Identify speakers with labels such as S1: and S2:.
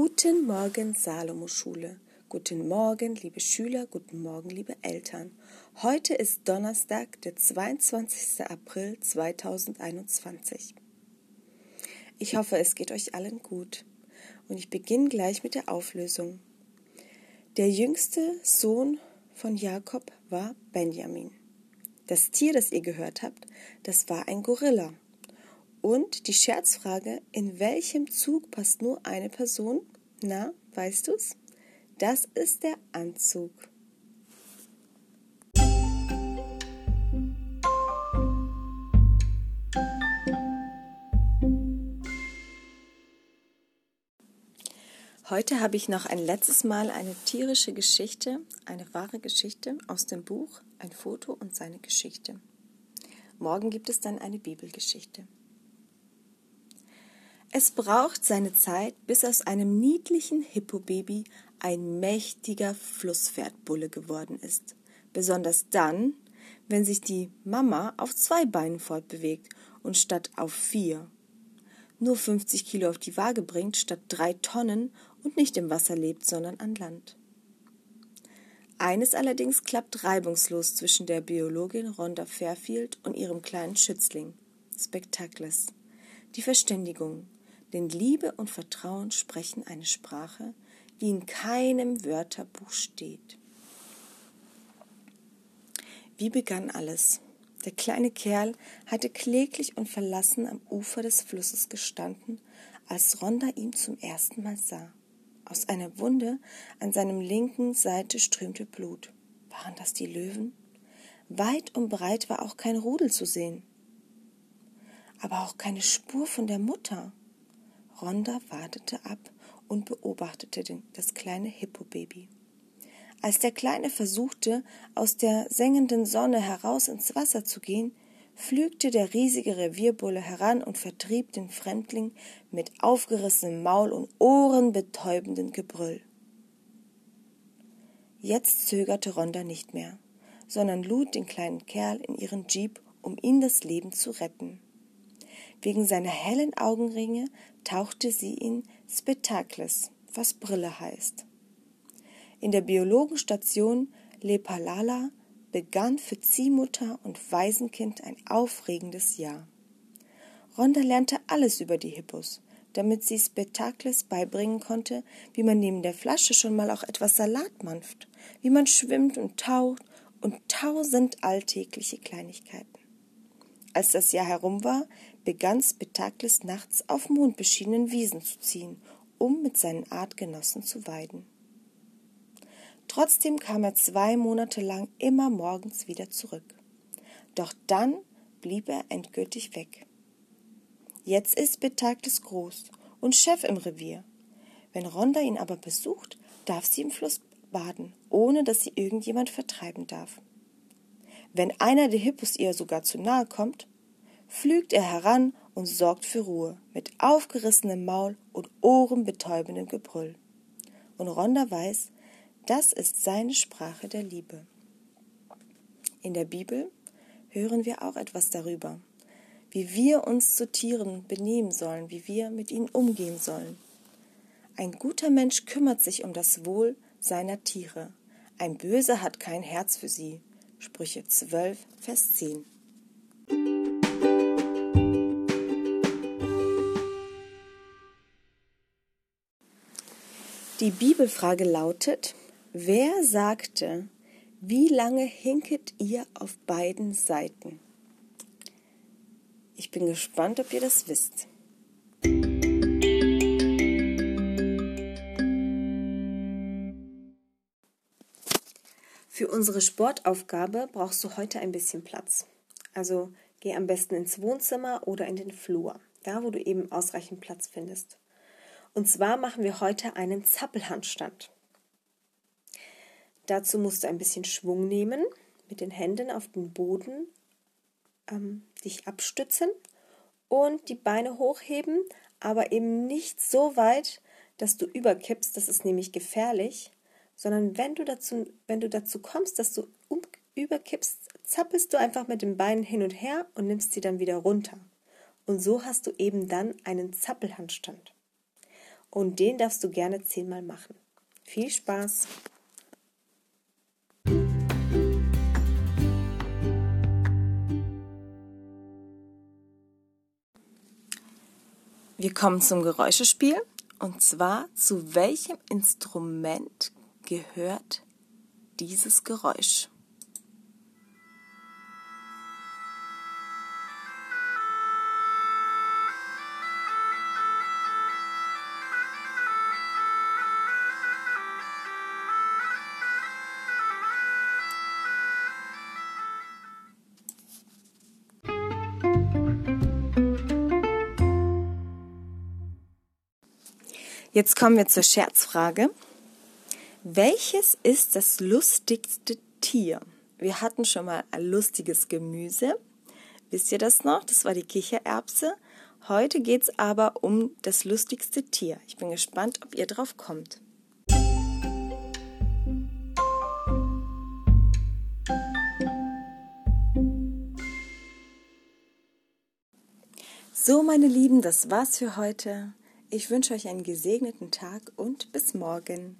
S1: Guten Morgen, Salomo-Schule. Guten Morgen, liebe Schüler, guten Morgen, liebe Eltern. Heute ist Donnerstag, der 22. April 2021. Ich hoffe, es geht euch allen gut. Und ich beginne gleich mit der Auflösung. Der jüngste Sohn von Jakob war Benjamin. Das Tier, das ihr gehört habt, das war ein Gorilla. Und die Scherzfrage, in welchem Zug passt nur eine Person? Na, weißt du's? Das ist der Anzug. Heute habe ich noch ein letztes Mal eine tierische Geschichte, eine wahre Geschichte aus dem Buch, ein Foto und seine Geschichte. Morgen gibt es dann eine Bibelgeschichte. Es braucht seine Zeit, bis aus einem niedlichen Hippobaby ein mächtiger Flusspferdbulle geworden ist. Besonders dann, wenn sich die Mama auf zwei Beinen fortbewegt und statt auf vier nur 50 Kilo auf die Waage bringt, statt drei Tonnen und nicht im Wasser lebt, sondern an Land. Eines allerdings klappt reibungslos zwischen der Biologin Rhonda Fairfield und ihrem kleinen Schützling, Spectacles. Die Verständigung, denn Liebe und Vertrauen sprechen eine Sprache, die in keinem Wörterbuch steht. Wie begann alles? Der kleine Kerl hatte kläglich und verlassen am Ufer des Flusses gestanden, als Rhonda ihn zum ersten Mal sah. Aus einer Wunde an seinem linken Seite strömte Blut. Waren das die Löwen? Weit und breit war auch kein Rudel zu sehen. Aber auch keine Spur von der Mutter. Rhonda wartete ab und beobachtete das kleine Hippobaby. Als der Kleine versuchte, aus der sengenden Sonne heraus ins Wasser zu gehen, pflügte der riesige Revierbulle heran und vertrieb den Fremdling mit aufgerissenem Maul und ohrenbetäubendem Gebrüll. Jetzt zögerte Rhonda nicht mehr, sondern lud den kleinen Kerl in ihren Jeep, um ihm das Leben zu retten. Wegen seiner hellen Augenringe tauchte sie in Spectacles, was Brille heißt. In der Biologenstation Lepalala begann für Ziehmutter und Waisenkind ein aufregendes Jahr. Rhonda lernte alles über die Hippos, damit sie Spectacles beibringen konnte, wie man neben der Flasche schon mal auch etwas Salat manft, wie man schwimmt und taucht und tausend alltägliche Kleinigkeiten. Als das Jahr herum war, begann Spectacles nachts auf mondbeschienenen Wiesen zu ziehen, um mit seinen Artgenossen zu weiden. Trotzdem kam er zwei Monate lang immer morgens wieder zurück. Doch dann blieb er endgültig weg. Jetzt ist Betagtes groß und Chef im Revier. Wenn Rhonda ihn aber besucht, darf sie im Fluss baden, ohne dass sie irgendjemand vertreiben darf. Wenn einer der Hippos ihr sogar zu nahe kommt, pflügt er heran und sorgt für Ruhe, mit aufgerissenem Maul und ohrenbetäubendem Gebrüll. Und Rhonda weiß, das ist seine Sprache der Liebe. In der Bibel hören wir auch etwas darüber, wie wir uns zu Tieren benehmen sollen, wie wir mit ihnen umgehen sollen. Ein guter Mensch kümmert sich um das Wohl seiner Tiere. Ein Böser hat kein Herz für sie. Sprüche 12, Vers 10. Die Bibelfrage lautet, Wer sagte, wie lange hinket ihr auf beiden Seiten? Ich bin gespannt, ob ihr das wisst. Für unsere Sportaufgabe brauchst du heute ein bisschen Platz. Also geh am besten ins Wohnzimmer oder in den Flur, da wo du eben ausreichend Platz findest. Und zwar machen wir heute einen Zappelhandstand. Dazu musst du ein bisschen Schwung nehmen, mit den Händen auf den Boden ähm, dich abstützen und die Beine hochheben, aber eben nicht so weit, dass du überkippst, das ist nämlich gefährlich, sondern wenn du dazu, wenn du dazu kommst, dass du um, überkippst, zappelst du einfach mit den Beinen hin und her und nimmst sie dann wieder runter. Und so hast du eben dann einen Zappelhandstand.
S2: Und den darfst du gerne zehnmal machen. Viel Spaß!
S1: Wir kommen zum Geräuschespiel und zwar zu welchem Instrument gehört dieses Geräusch? Jetzt kommen wir zur Scherzfrage. Welches ist das lustigste Tier? Wir hatten schon mal ein lustiges Gemüse. Wisst ihr das noch? Das war die Kichererbse. Heute geht es aber um das lustigste Tier. Ich bin gespannt, ob ihr drauf kommt. So, meine Lieben, das war's für heute. Ich wünsche euch einen gesegneten Tag und bis morgen.